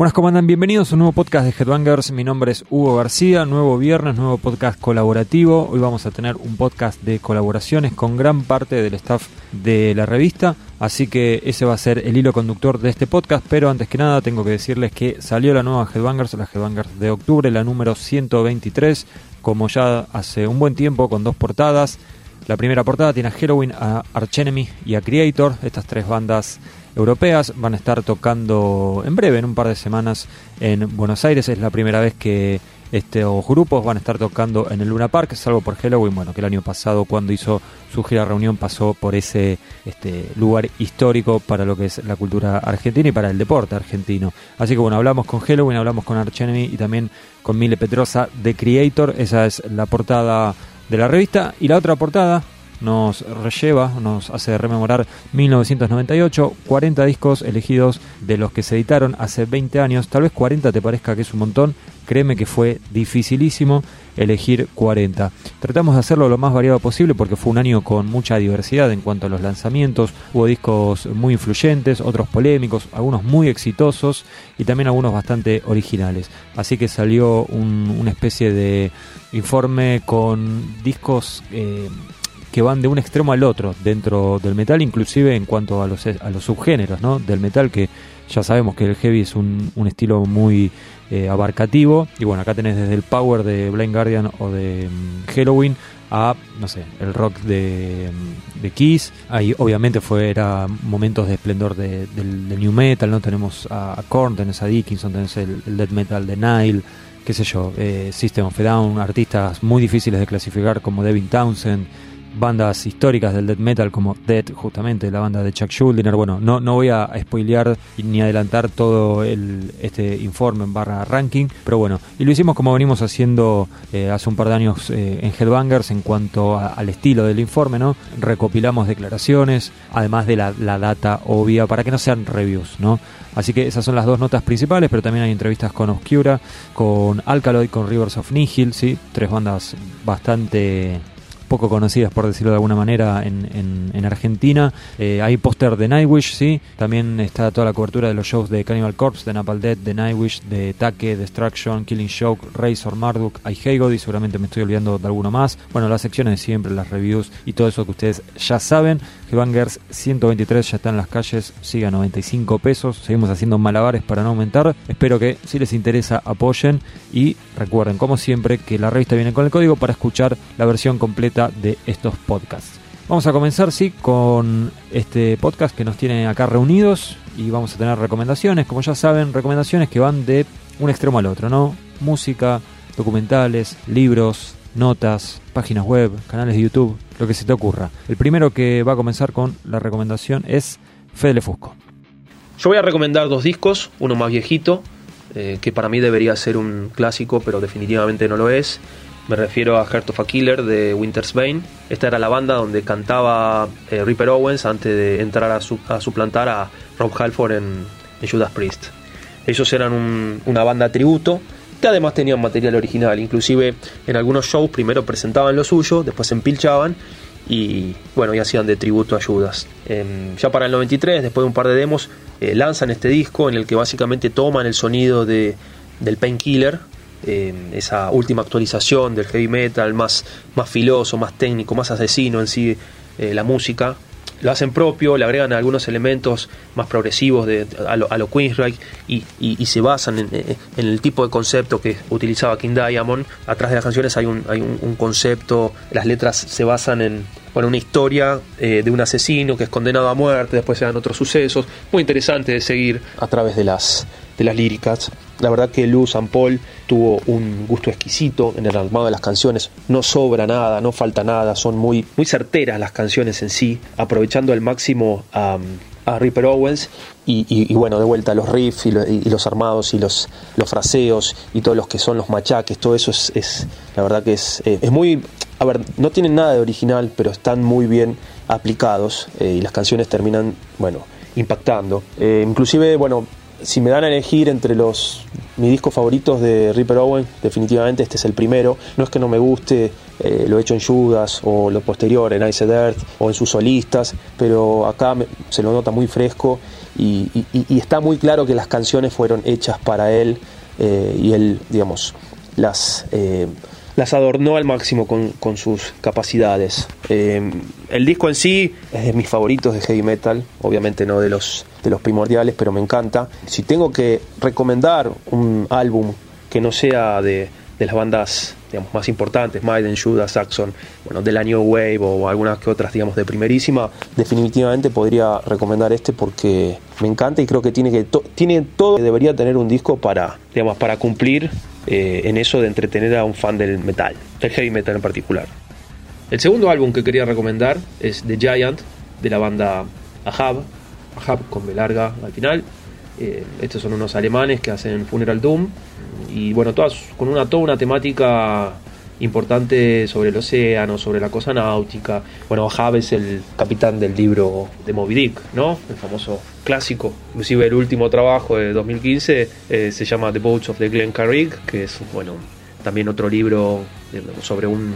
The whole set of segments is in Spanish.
Buenas, ¿cómo? Bienvenidos a un nuevo podcast de Headbangers. Mi nombre es Hugo García. Nuevo viernes, nuevo podcast colaborativo. Hoy vamos a tener un podcast de colaboraciones con gran parte del staff de la revista. Así que ese va a ser el hilo conductor de este podcast. Pero antes que nada, tengo que decirles que salió la nueva Headbangers, la Headbangers de octubre, la número 123. Como ya hace un buen tiempo, con dos portadas. La primera portada tiene a Halloween, a Archenemy y a Creator, estas tres bandas europeas. Van a estar tocando en breve, en un par de semanas, en Buenos Aires. Es la primera vez que estos grupos van a estar tocando en el Luna Park, salvo por Halloween, bueno, que el año pasado cuando hizo su gira reunión pasó por ese este, lugar histórico para lo que es la cultura argentina y para el deporte argentino. Así que bueno, hablamos con Halloween, hablamos con Archenemy y también con Mile Petrosa de Creator. Esa es la portada de la revista. Y la otra portada nos relleva, nos hace rememorar 1998, 40 discos elegidos de los que se editaron hace 20 años. Tal vez 40 te parezca que es un montón, créeme que fue dificilísimo elegir 40. Tratamos de hacerlo lo más variado posible porque fue un año con mucha diversidad en cuanto a los lanzamientos. Hubo discos muy influyentes, otros polémicos, algunos muy exitosos y también algunos bastante originales. Así que salió una especie de informe con discos... Eh, que van de un extremo al otro dentro del metal, inclusive en cuanto a los, a los subgéneros ¿no? del metal, que ya sabemos que el heavy es un, un estilo muy eh, abarcativo. Y bueno, acá tenés desde el power de Blind Guardian o de mm, Halloween a, no sé, el rock de, mm, de Kiss. Ahí obviamente fue, era momentos de esplendor de, del, new metal, ¿no? Tenemos a, Korn, tenés a Dickinson, tenés el, el death metal de Nile, qué sé yo, eh, System of a Down, artistas muy difíciles de clasificar como Devin Townsend bandas históricas del death metal como Dead, justamente la banda de Chuck Schuldiner. Bueno, no, no voy a spoilear ni adelantar todo el, este informe en barra ranking, pero bueno, y lo hicimos como venimos haciendo eh, hace un par de años eh, en Headbangers en cuanto al estilo del informe, ¿no? Recopilamos declaraciones, además de la, la data obvia, para que no sean reviews, ¿no? Así que esas son las dos notas principales, pero también hay entrevistas con Obscura, con Alkaloid, con Rivers of Nihil, ¿sí? Tres bandas bastante poco conocidas, por decirlo de alguna manera, en, en, Argentina. Eh, hay póster de Nightwish, sí. También está toda la cobertura de los shows de Cannibal Corpse, de Napalm Dead, de Nightwish, de Take, Destruction, Killing Shock, Razor, Marduk, I y seguramente me estoy olvidando de alguno más. Bueno, las secciones de siempre, las reviews y todo eso que ustedes ya saben. Headbangers 123 ya está en las calles, sigue a 95 pesos. Seguimos haciendo malabares para no aumentar. Espero que si les interesa apoyen y recuerden, como siempre, que la revista viene con el código para escuchar la versión completa de estos podcasts. Vamos a comenzar, sí, con este podcast que nos tiene acá reunidos y vamos a tener recomendaciones, como ya saben, recomendaciones que van de un extremo al otro, ¿no? Música, documentales, libros, notas, páginas web, canales de YouTube, lo que se te ocurra. El primero que va a comenzar con la recomendación es Fede Fusco. Yo voy a recomendar dos discos, uno más viejito, eh, que para mí debería ser un clásico, pero definitivamente no lo es. Me refiero a Heart of a Killer de Winter's Bane. Esta era la banda donde cantaba eh, Ripper Owens antes de entrar a, suplantar a Rob Halford en, Judas Priest. Ellos eran una banda tributo que además tenían material original. Inclusive en algunos shows primero presentaban lo suyo, después se empilchaban y bueno, y hacían de tributo a Judas. Em, ya para el 93, después de un par de demos, eh, lanzan este disco en el que básicamente toman el sonido de, del Painkiller eh, esa última actualización del heavy metal más, más filoso, más técnico, más asesino en sí, eh, la música. Lo hacen propio, le agregan algunos elementos más progresivos de, a, lo, a lo y, se basan en, el tipo de concepto que utilizaba King Diamond. Atrás de las canciones hay un, hay un, concepto, las letras se basan en bueno, una historia eh, de un asesino que es condenado a muerte, después se dan otros sucesos. Muy interesante de seguir a través de las, de las líricas. La verdad que Lou San Paul tuvo un gusto exquisito en el armado de las canciones. No sobra nada, no falta nada, son muy, muy certeras las canciones en sí, aprovechando al máximo a, Ripper Owens y, bueno, de vuelta los riffs y, los armados y los, los fraseos y todos los que son los machaques, todo eso es, es la verdad que es, eh, es muy... A ver, no tienen nada de original, pero están muy bien aplicados eh, y las canciones terminan, bueno, impactando. Eh, inclusive, bueno, si me dan a elegir entre los mis discos favoritos de Ripper Owen, definitivamente este es el primero. No es que no me guste eh, lo hecho en Judas o lo posterior en Ice Earth o en sus solistas, pero acá se lo nota muy fresco y, está muy claro que las canciones fueron hechas para él eh, y él, digamos, las eh, las adornó al máximo con, sus capacidades. Eh, el disco en sí es de mis favoritos de heavy metal, obviamente no de los, de los primordiales, pero me encanta. Si tengo que recomendar un álbum que no sea de, las bandas digamos, más importantes, Maiden, Judas, Saxon, bueno, de la New Wave o algunas que otras, digamos, de primerísima, definitivamente podría recomendar este porque me encanta y creo que tiene que tiene todo debería tener un disco para, digamos, para cumplir eh, en eso de entretener a un fan del metal, del heavy metal en particular. El segundo álbum que quería recomendar es The Giant, de la banda Ahab, Ahab con B larga al final. Eh, estos son unos alemanes que hacen Funeral Doom y bueno, todas con una toda una temática importante sobre el océano, sobre la cosa náutica. Bueno, Ahab es el capitán del libro de Moby Dick, ¿no? El famoso clásico. Inclusive el último trabajo de 2015 eh, se llama The Boats of the Glen Carrig, que es, bueno, también otro libro sobre un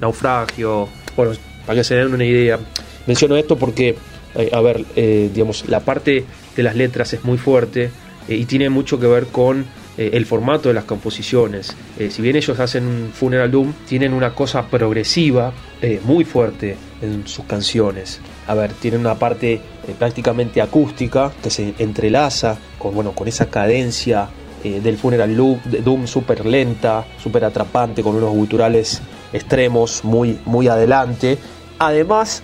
naufragio. Bueno, para que se den una idea. Menciono esto porque, eh, a ver, eh, digamos, la parte de las letras es muy fuerte y tiene mucho que ver con eh, el formato de las composiciones. Eh, si bien ellos hacen Funeral Doom, tienen una cosa progresiva eh, muy fuerte en sus canciones. A ver, tienen una parte prácticamente acústica que se entrelaza con, bueno, con esa cadencia del Funeral Doom súper lenta, súper atrapante, con unos guturales extremos muy, muy adelante. Además,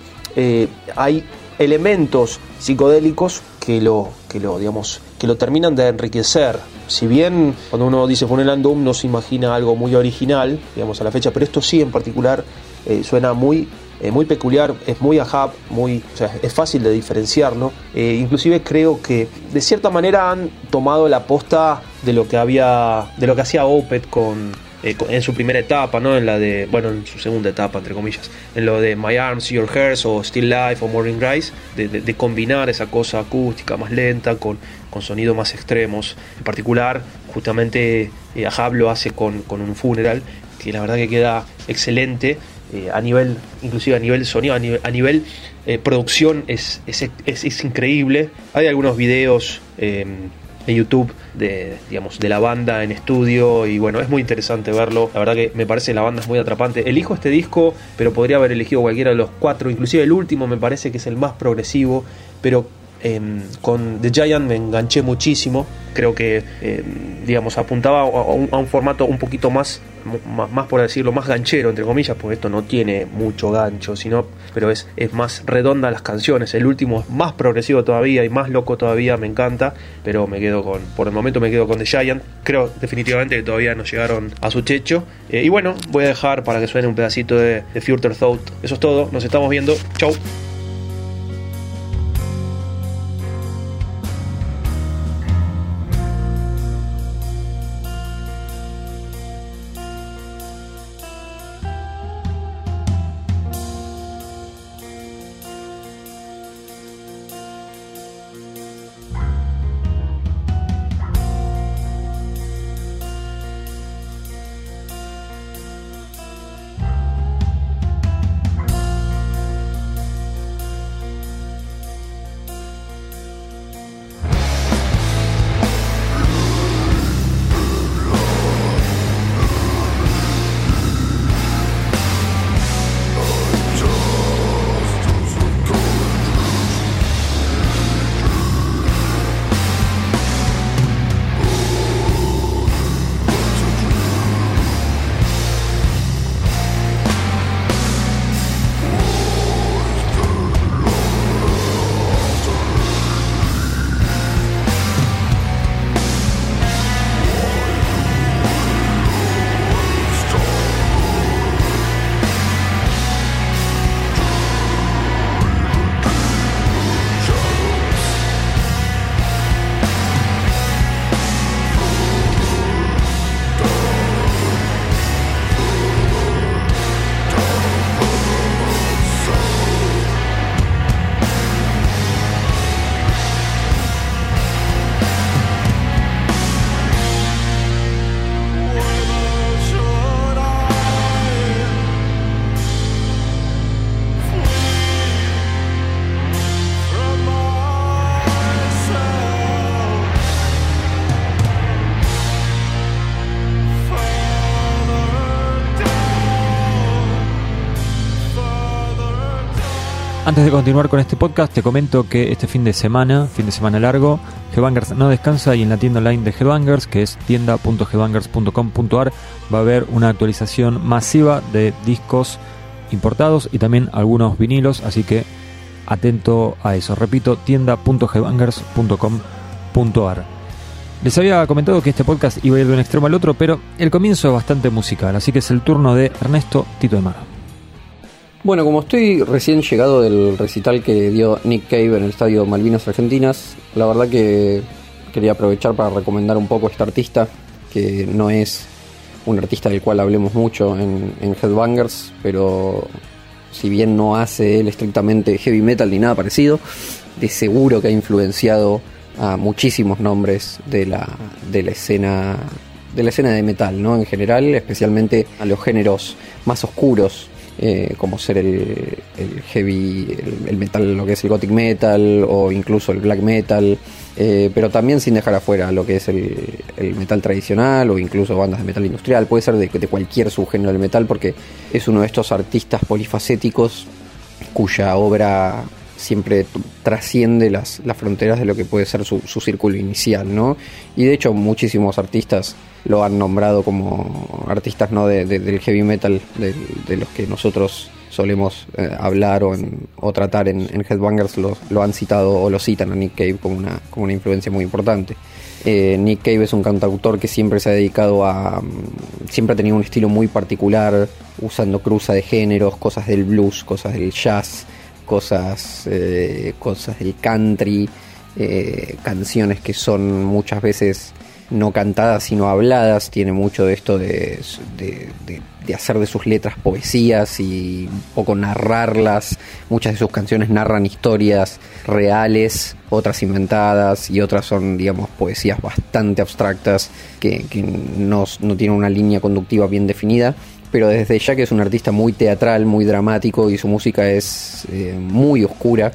hay elementos psicodélicos que lo, que lo, digamos, que lo terminan de enriquecer. Si bien cuando uno dice Funeral no se imagina algo muy original, digamos, a la fecha, pero esto sí en particular eh, suena muy eh, muy peculiar, es muy ahab, muy, o sea, es fácil de diferenciarlo. Eh, inclusive creo que de cierta manera han tomado la posta de lo que había, de lo que hacía Opet con eh, en su primera etapa, ¿no? En la de, bueno, en su segunda etapa, entre comillas, en lo de My Arms, Your Hairs o Still Life o Morning Rise, de, combinar esa cosa acústica más lenta con, con sonidos más extremos. En particular, justamente eh, Ahab lo hace con, un funeral, que la verdad que queda excelente. Eh, a nivel, inclusive a nivel sonido, a nivel, producción es, es, es, increíble. Hay algunos videos en YouTube de, digamos, de la banda en estudio y bueno, es muy interesante verlo. La verdad que me parece la banda es muy atrapante. Elijo este disco, pero podría haber elegido cualquiera de los cuatro, inclusive el último me parece que es el más progresivo, pero em, con The Giant me enganché muchísimo. Creo que, em, digamos, apuntaba a un, formato un poquito más más, por decirlo, más ganchero, entre comillas, porque esto no tiene mucho gancho, sino, pero es, es más redonda las canciones. El último es más progresivo todavía y más loco todavía, me encanta, pero me quedo con, por el momento me quedo con The Giant. Creo definitivamente que todavía no llegaron a su checho. Eh, y bueno, voy a dejar para que suene un pedacito de, de Future Thought. Eso es todo, nos estamos viendo. Chau. Antes de continuar con este podcast, te comento que este fin de semana, fin de semana largo, Headbangers no descansa y en la tienda online de Headbangers, que es tienda.headbangers.com.ar, va a haber una actualización masiva de discos importados y también algunos vinilos, así que atento a eso. Repito, tienda.headbangers.com.ar. Les había comentado que este podcast iba a ir de un extremo al otro, pero el comienzo es bastante musical, así que es el turno de Ernesto Tito de Mar. Bueno, como estoy recién llegado del recital que dio Nick Cave en el estadio Malvinas Argentinas, la verdad que quería aprovechar para recomendar un poco a este artista, que no es un artista del cual hablemos mucho en, Headbangers, pero si bien no hace él estrictamente heavy metal ni nada parecido, de seguro que ha influenciado a muchísimos nombres de la, de la escena de la escena de metal, ¿no? En general, especialmente a los géneros más oscuros eh, como ser el, heavy, el, metal, lo que es el gothic metal o incluso el black metal, eh, pero también sin dejar afuera lo que es el, metal tradicional o incluso bandas de metal industrial, puede ser de, de cualquier subgénero del metal porque es uno de estos artistas polifacéticos cuya obra siempre trasciende las, las, fronteras de lo que puede ser su, su círculo inicial, ¿no? Y de hecho muchísimos artistas lo han nombrado como artistas no del heavy metal de, los que nosotros solemos eh, hablar o, o tratar en, Headbangers lo, lo, han citado o lo citan a Nick Cave como una, como una influencia muy importante. Eh, Nick Cave es un cantautor que siempre se ha dedicado a... Mm, siempre ha tenido un estilo muy particular, usando cruza de géneros, cosas del blues, cosas del jazz, cosas, eh, cosas del country, canciones que son muchas veces no cantadas sino habladas, tiene mucho de esto de, hacer de sus letras poesías y un poco narrarlas. Muchas de sus canciones narran historias reales, otras inventadas y otras son, digamos, poesías bastante abstractas que, no, tienen una línea conductiva bien definida. Pero desde ya que es un artista muy teatral, muy dramático y su música es eh, muy oscura.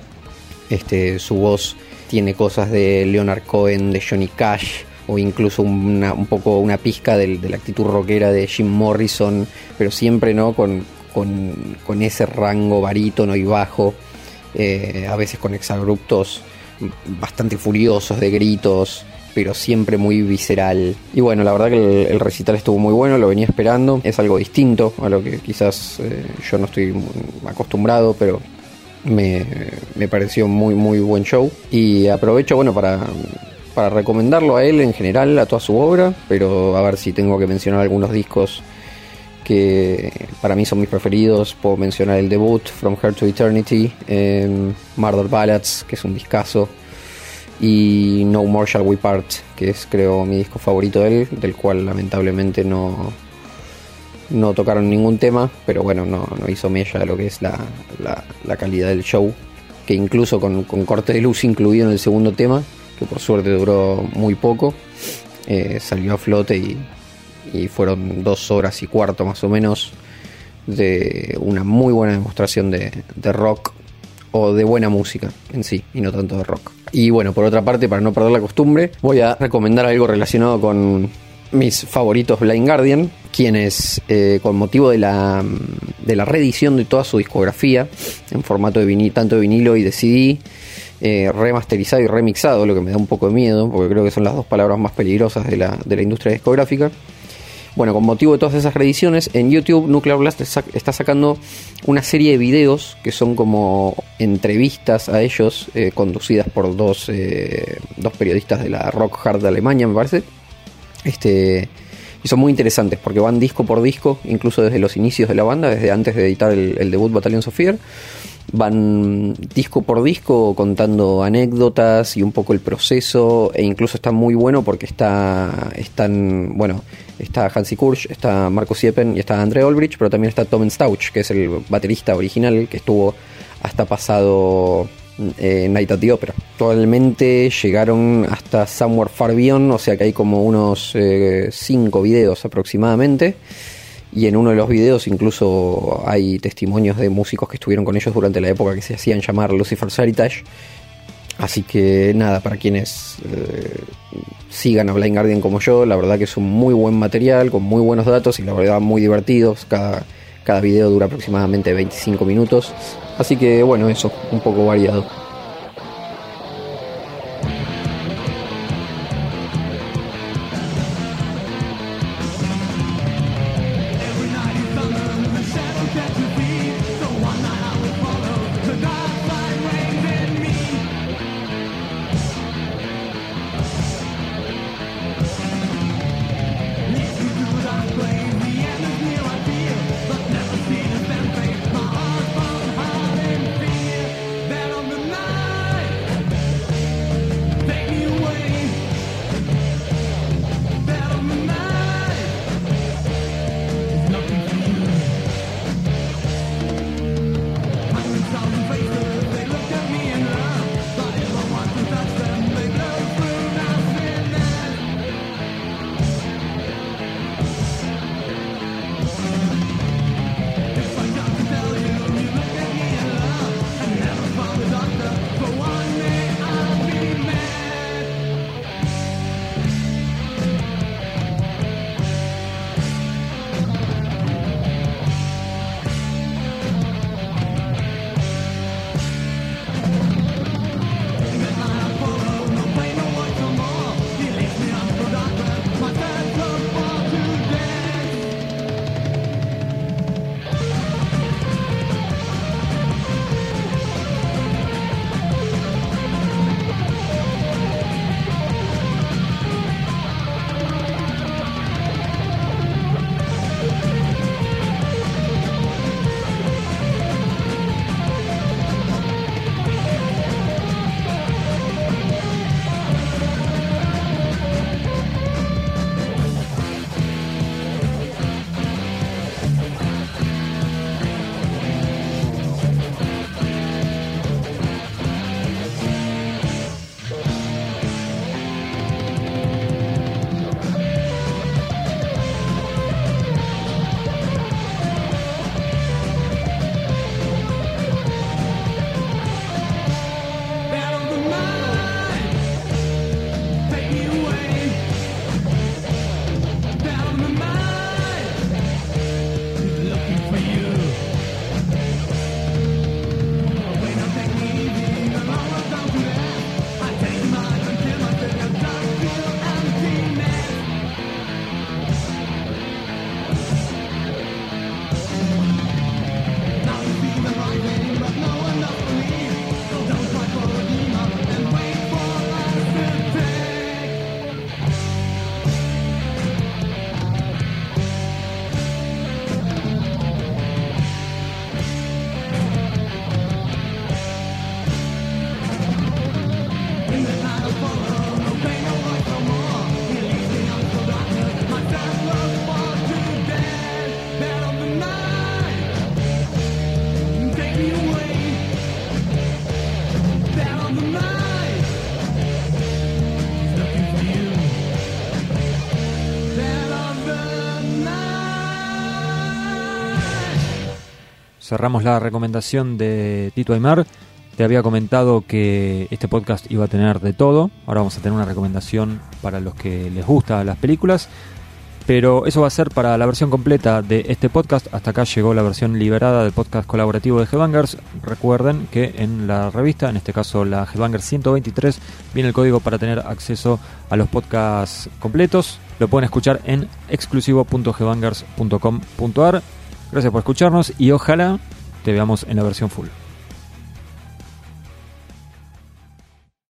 Este, su voz tiene cosas de Leonard Cohen, de Johnny Cash, o incluso un poco una pizca de, la actitud rockera de Jim Morrison, pero siempre no con, con, ese rango barítono y bajo, eh, a veces con exabruptos bastante furiosos de gritos, pero siempre muy visceral. Y bueno, la verdad que el, recital estuvo muy bueno, lo venía esperando, es algo distinto a lo que quizás eh, yo no estoy acostumbrado, pero me, me, pareció muy muy buen show y aprovecho bueno para para recomendarlo a él en general, a toda su obra, pero a ver si tengo que mencionar algunos discos que para mí son mis preferidos. Puedo mencionar el debut, From Her to Eternity, eh, Murder Ballads, que es un discazo, y No More Shall We Part, que es creo mi disco favorito de él, del cual lamentablemente no, no tocaron ningún tema, pero bueno, no, hizo mella lo que es la, la, calidad del show, que incluso con, con corte de luz incluido en el segundo tema, que por suerte duró muy poco, eh, salió a flote y, fueron dos horas y cuarto más o menos de una muy buena demostración de, rock o de buena música en sí y no tanto de rock. Y bueno, por otra parte, para no perder la costumbre, voy a recomendar algo relacionado con mis favoritos Blind Guardian, quienes eh, con motivo de la, de la reedición de toda su discografía en formato de vinilo, tanto de vinilo y de CD, eh, remasterizado y remixado, lo que me da un poco de miedo, porque creo que son las dos palabras más peligrosas de la, de la industria discográfica. Bueno, con motivo de todas esas reediciones, en YouTube Nuclear Blast está sacando una serie de videos que son como entrevistas a ellos, eh, conducidas por dos, eh, dos periodistas de la Rock Hard de Alemania, me parece. Este, y son muy interesantes porque van disco por disco, incluso desde los inicios de la banda, desde antes de editar el, debut Battalion Software van disco por disco contando anécdotas y un poco el proceso e incluso está muy bueno porque está están bueno está Hansi Kursch está Marco Siepen y está Andre Olbrich pero también está Tom Stauch que es el baterista original que estuvo hasta pasado eh, Night at the Opera actualmente llegaron hasta Somewhere Far Beyond o sea que hay como unos 5 eh, videos aproximadamente y en uno de los videos incluso hay testimonios de músicos que estuvieron con ellos durante la época que se hacían llamar Lucifer Heritage. Así que nada, para quienes eh, sigan a Blind Guardian como yo, la verdad que es un muy buen material, con muy buenos datos y la verdad muy divertidos. Cada, cada video dura aproximadamente 25 minutos Así que bueno, eso, un poco variado. Cerramos la recomendación de Tito Aymar. Te había comentado que este podcast iba a tener de todo. Ahora vamos a tener una recomendación para los que les gustan las películas. Pero eso va a ser para la versión completa de este podcast. Hasta acá llegó la versión liberada del podcast colaborativo de Headbangers. Recuerden que en la revista, en este caso la Headbangers 123, viene el código para tener acceso a los podcasts completos. Lo pueden escuchar en exclusivo.headbangers.com.ar. Gracias por escucharnos y ojalá te veamos en la versión full.